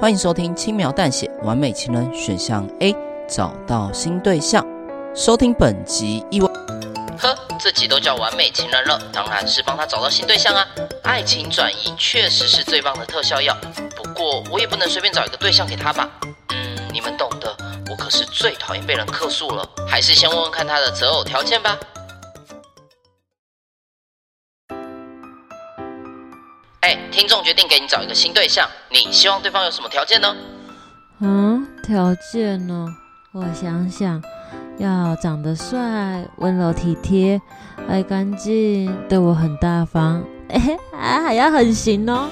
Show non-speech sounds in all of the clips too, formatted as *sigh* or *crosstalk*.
欢迎收听轻描淡写完美情人选项 A，找到新对象。收听本集意外，呵，这集都叫完美情人了，当然是帮他找到新对象啊！爱情转移确实是最棒的特效药，不过我也不能随便找一个对象给他吧？嗯，你们懂的。我可是最讨厌被人客诉了，还是先问问看他的择偶条件吧。哎，听众决定给你找一个新对象，你希望对方有什么条件呢？嗯，条件呢？我想想，要长得帅、温柔体贴、爱干净、对我很大方，哎，*laughs* 还还要很行哦。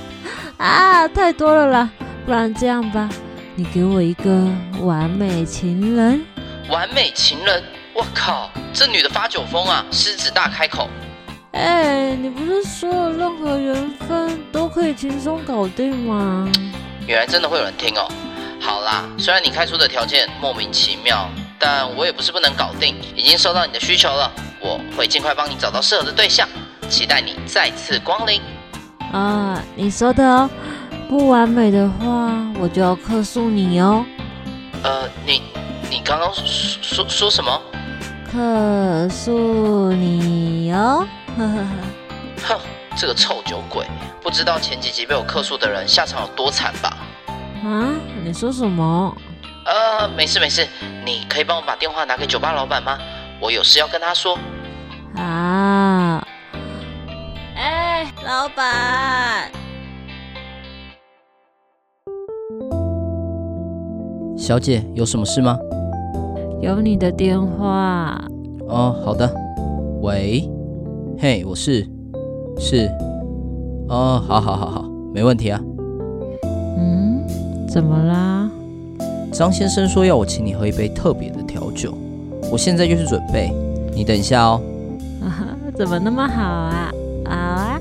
啊，太多了啦，不然这样吧，你给我一个完美情人。完美情人？我靠，这女的发酒疯啊，狮子大开口。哎，你不是说了任何缘分都可以轻松搞定吗？原来真的会有人听哦。好啦，虽然你开出的条件莫名其妙，但我也不是不能搞定。已经收到你的需求了，我会尽快帮你找到适合的对象，期待你再次光临。啊，你说的哦，不完美的话，我就要克诉你哦。呃，你你刚刚说说说什么？克诉你哦。呵呵呵，哼，这个臭酒鬼，不知道前几集被我克诉的人下场有多惨吧？啊，你说什么？呃，没事没事，你可以帮我把电话拿给酒吧老板吗？我有事要跟他说。啊，哎，老板，小姐，有什么事吗？有你的电话。哦，好的。喂。嘿，我是，是，哦，好好好好，没问题啊。嗯，怎么啦？张先生说要我请你喝一杯特别的调酒，我现在就去准备，你等一下哦。啊，*laughs* 怎么那么好啊？好啊。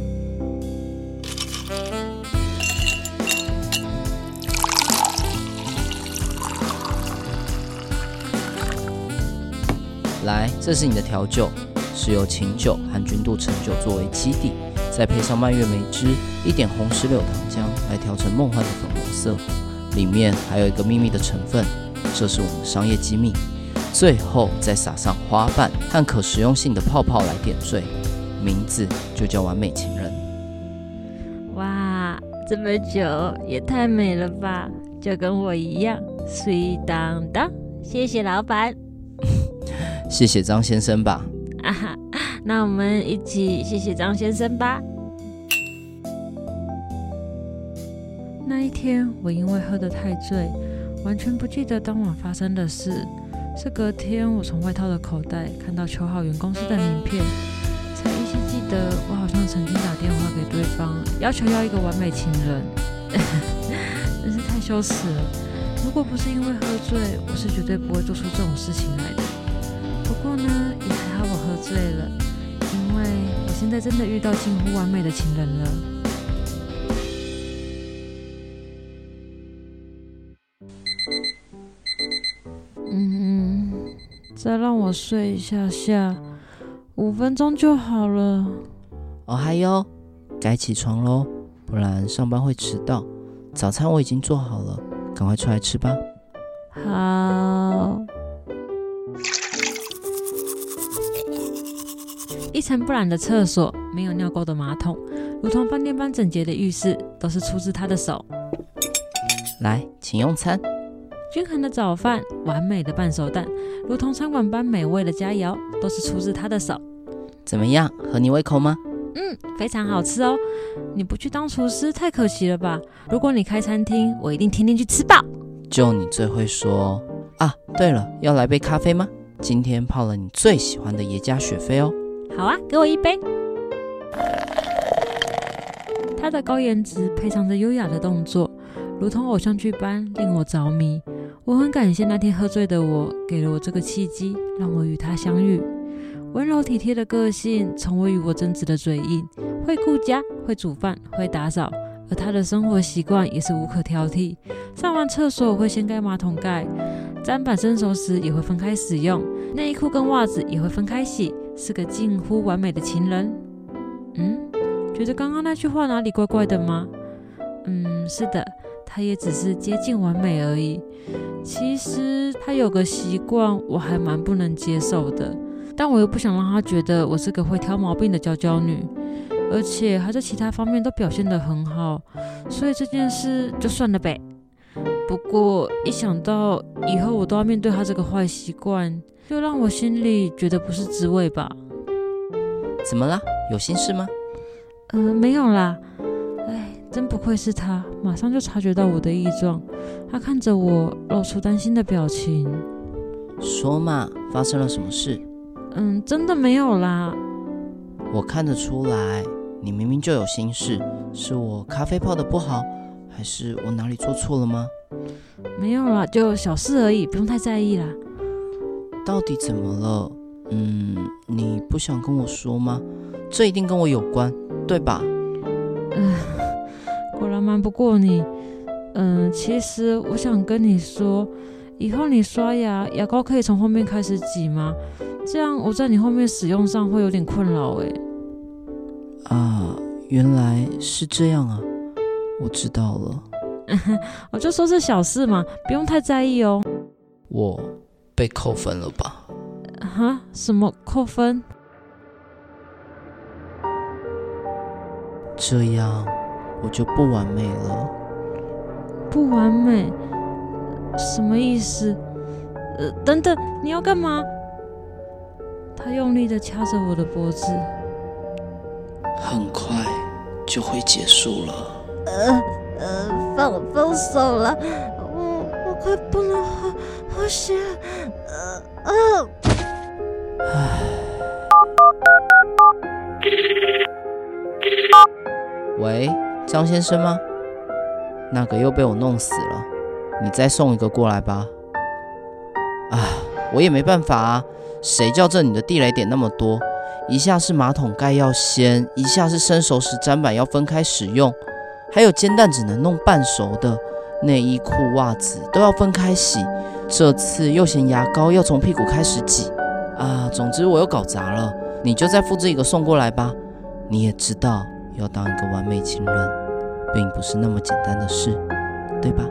来，这是你的调酒。是由琴酒和君度橙酒作为基底，再配上蔓越莓汁、一点红石榴糖浆来调成梦幻的粉红色。里面还有一个秘密的成分，这是我们商业机密。最后再撒上花瓣和可食用性的泡泡来点缀，名字就叫完美情人。哇，这么久也太美了吧，就跟我一样，水当当。谢谢老板，*laughs* 谢谢张先生吧。啊哈，那我们一起谢谢张先生吧。那一天，我因为喝得太醉，完全不记得当晚发生的事。是隔天，我从外套的口袋看到求好缘公司的名片，才依稀记得我好像曾经打电话给对方，要求要一个完美情人。*laughs* 真是太羞耻了。如果不是因为喝醉，我是绝对不会做出这种事情来的。不过呢，也还好我喝醉了，因为我现在真的遇到近乎完美的情人了。嗯，再让我睡一下下，五分钟就好了。哦嗨哟，该起床喽，不然上班会迟到。早餐我已经做好了，赶快出来吃吧。好。一尘不染的厕所，没有尿垢的马桶，如同饭店般整洁的浴室，都是出自他的手。来，请用餐。均衡的早饭，完美的半熟蛋，如同餐馆般美味的佳肴，都是出自他的手。怎么样，合你胃口吗？嗯，非常好吃哦。你不去当厨师，太可惜了吧？如果你开餐厅，我一定天天去吃饱。就你最会说啊！对了，要来杯咖啡吗？今天泡了你最喜欢的耶加雪菲哦。好啊，给我一杯。他的高颜值配上这优雅的动作，如同偶像剧般令我着迷。我很感谢那天喝醉的我，给了我这个契机，让我与他相遇。温柔体贴的个性，从未与我争执的嘴硬，会顾家，会煮饭，会打扫，而他的生活习惯也是无可挑剔。上完厕所会掀盖马桶盖，砧板生熟时也会分开使用，内衣裤跟袜子也会分开洗。是个近乎完美的情人。嗯，觉得刚刚那句话哪里怪怪的吗？嗯，是的，他也只是接近完美而已。其实他有个习惯，我还蛮不能接受的，但我又不想让他觉得我是个会挑毛病的娇娇女，而且他在其他方面都表现得很好，所以这件事就算了呗。不过一想到以后我都要面对他这个坏习惯，就让我心里觉得不是滋味吧。怎么了？有心事吗？嗯、呃，没有啦。哎，真不愧是他，马上就察觉到我的异状。他看着我，露出担心的表情。说嘛，发生了什么事？嗯，真的没有啦。我看得出来，你明明就有心事。是我咖啡泡的不好，还是我哪里做错了吗？没有啦，就小事而已，不用太在意啦。到底怎么了？嗯，你不想跟我说吗？这一定跟我有关，对吧？嗯，果然瞒不过你。嗯，其实我想跟你说，以后你刷牙牙膏可以从后面开始挤吗？这样我在你后面使用上会有点困扰诶。啊，原来是这样啊，我知道了。我 *laughs* 就说是小事嘛，不用太在意哦。我被扣分了吧？啊？什么扣分？这样我就不完美了。不完美？什么意思？呃，等等，你要干嘛？他用力的掐着我的脖子。很快就会结束了。呃呃，放放手了，我我快不能呼不是。呃呃。唉。喂，张先生吗？那个又被我弄死了，你再送一个过来吧。啊，我也没办法啊，谁叫这里的地雷点那么多？一下是马桶盖要掀，一下是生熟食砧板要分开使用，还有煎蛋只能弄半熟的，内衣裤袜子都要分开洗。这次又嫌牙膏要从屁股开始挤，啊，总之我又搞砸了。你就再复制一个送过来吧。你也知道，要当一个完美情人，并不是那么简单的事，对吧？